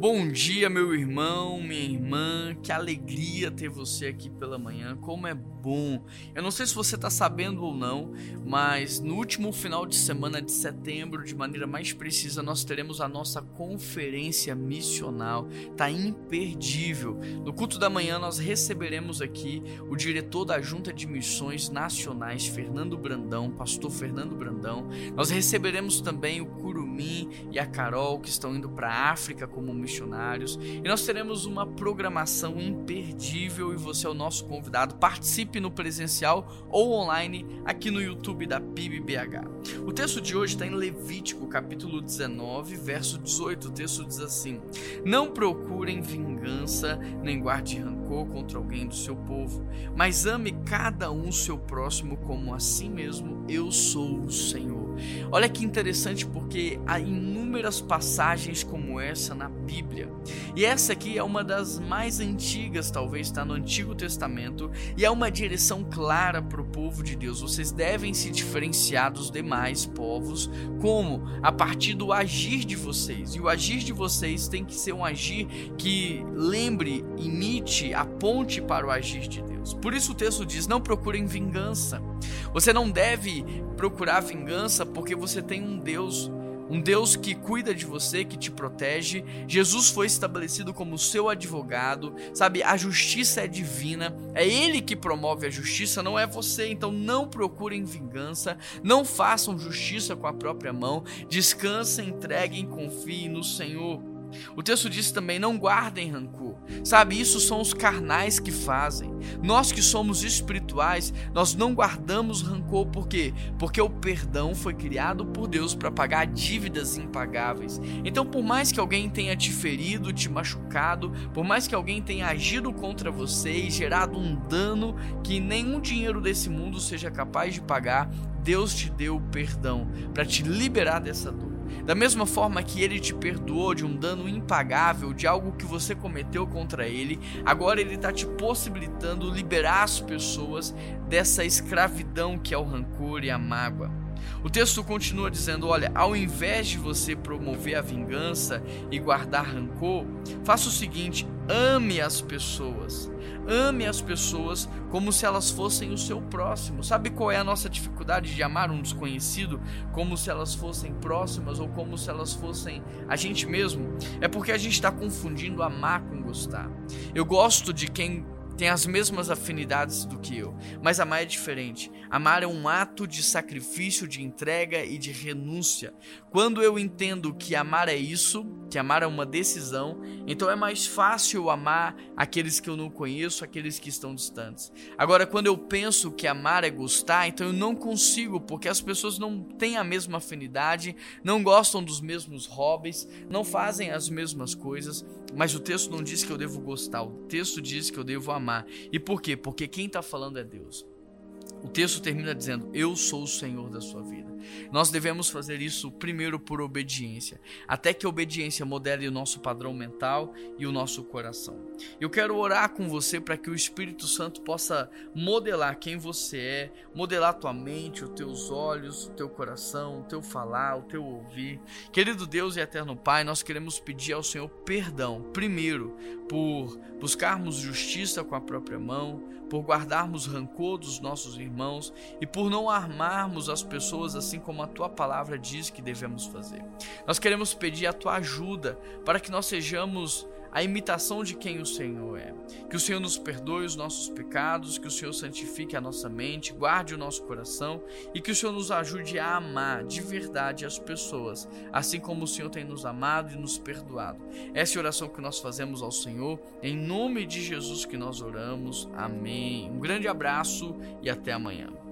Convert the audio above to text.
Bom dia, meu irmão, minha irmã. Que alegria ter você aqui pela manhã. Como é bom. Eu não sei se você está sabendo ou não, mas no último final de semana de setembro, de maneira mais precisa, nós teremos a nossa conferência missional. Tá imperdível. No culto da manhã nós receberemos aqui o diretor da Junta de Missões Nacionais, Fernando Brandão, pastor Fernando Brandão. Nós receberemos também o Curumim e a Carol que estão indo para a África como missionários. E nós teremos uma programação imperdível e você é o nosso convidado. Participe no presencial ou online aqui no YouTube da PIBBH. O texto de hoje está em Levítico, capítulo 19, verso 18. O texto diz assim: Não procurem vingança, nem guarde rancor contra alguém do seu povo, mas ame cada um seu próximo como a si mesmo. Eu sou o Senhor. Olha que interessante, porque há inúmeras passagens como essa na Bíblia. E essa aqui é uma das mais antigas, talvez está no Antigo Testamento, e é uma direção clara para o povo de Deus. Vocês devem se diferenciar dos demais povos, como a partir do agir de vocês. E o agir de vocês tem que ser um agir que lembre, imite, aponte para o agir de Deus. Por isso o texto diz: não procurem vingança. Você não deve procurar vingança porque você tem um Deus um Deus que cuida de você, que te protege. Jesus foi estabelecido como seu advogado, sabe? A justiça é divina, é Ele que promove a justiça, não é você. Então não procurem vingança, não façam justiça com a própria mão, descansem, entreguem, confiem no Senhor. O texto diz também: não guardem rancor. Sabe, isso são os carnais que fazem. Nós que somos espirituais, nós não guardamos rancor, por quê? Porque o perdão foi criado por Deus para pagar dívidas impagáveis. Então, por mais que alguém tenha te ferido, te machucado, por mais que alguém tenha agido contra você e gerado um dano que nenhum dinheiro desse mundo seja capaz de pagar, Deus te deu o perdão para te liberar dessa dor. Da mesma forma que ele te perdoou de um dano impagável, de algo que você cometeu contra ele, agora ele está te possibilitando liberar as pessoas dessa escravidão que é o rancor e a mágoa. O texto continua dizendo: olha, ao invés de você promover a vingança e guardar rancor, faça o seguinte: ame as pessoas. Ame as pessoas como se elas fossem o seu próximo. Sabe qual é a nossa dificuldade de amar um desconhecido como se elas fossem próximas ou como se elas fossem a gente mesmo? É porque a gente está confundindo amar com gostar. Eu gosto de quem tem as mesmas afinidades do que eu, mas amar é diferente. Amar é um ato de sacrifício, de entrega e de renúncia. Quando eu entendo que amar é isso, que amar é uma decisão, então é mais fácil amar aqueles que eu não conheço, aqueles que estão distantes. Agora, quando eu penso que amar é gostar, então eu não consigo, porque as pessoas não têm a mesma afinidade, não gostam dos mesmos hobbies, não fazem as mesmas coisas, mas o texto não diz que eu devo gostar, o texto diz que eu devo amar amar. E por quê? Porque quem está falando é Deus. O texto termina dizendo: Eu sou o Senhor da sua vida. Nós devemos fazer isso primeiro por obediência, até que a obediência modele o nosso padrão mental e o nosso coração. Eu quero orar com você para que o Espírito Santo possa modelar quem você é, modelar a tua mente, os teus olhos, o teu coração, o teu falar, o teu ouvir. Querido Deus e eterno Pai, nós queremos pedir ao Senhor perdão, primeiro, por buscarmos justiça com a própria mão, por guardarmos rancor dos nossos irmãos e por não armarmos as pessoas assim como a tua palavra diz que devemos fazer. Nós queremos pedir a tua ajuda para que nós sejamos a imitação de quem o Senhor é. Que o Senhor nos perdoe os nossos pecados, que o Senhor santifique a nossa mente, guarde o nosso coração e que o Senhor nos ajude a amar de verdade as pessoas, assim como o Senhor tem nos amado e nos perdoado. Essa é a oração que nós fazemos ao Senhor, em nome de Jesus que nós oramos. Amém. Um grande abraço e até amanhã.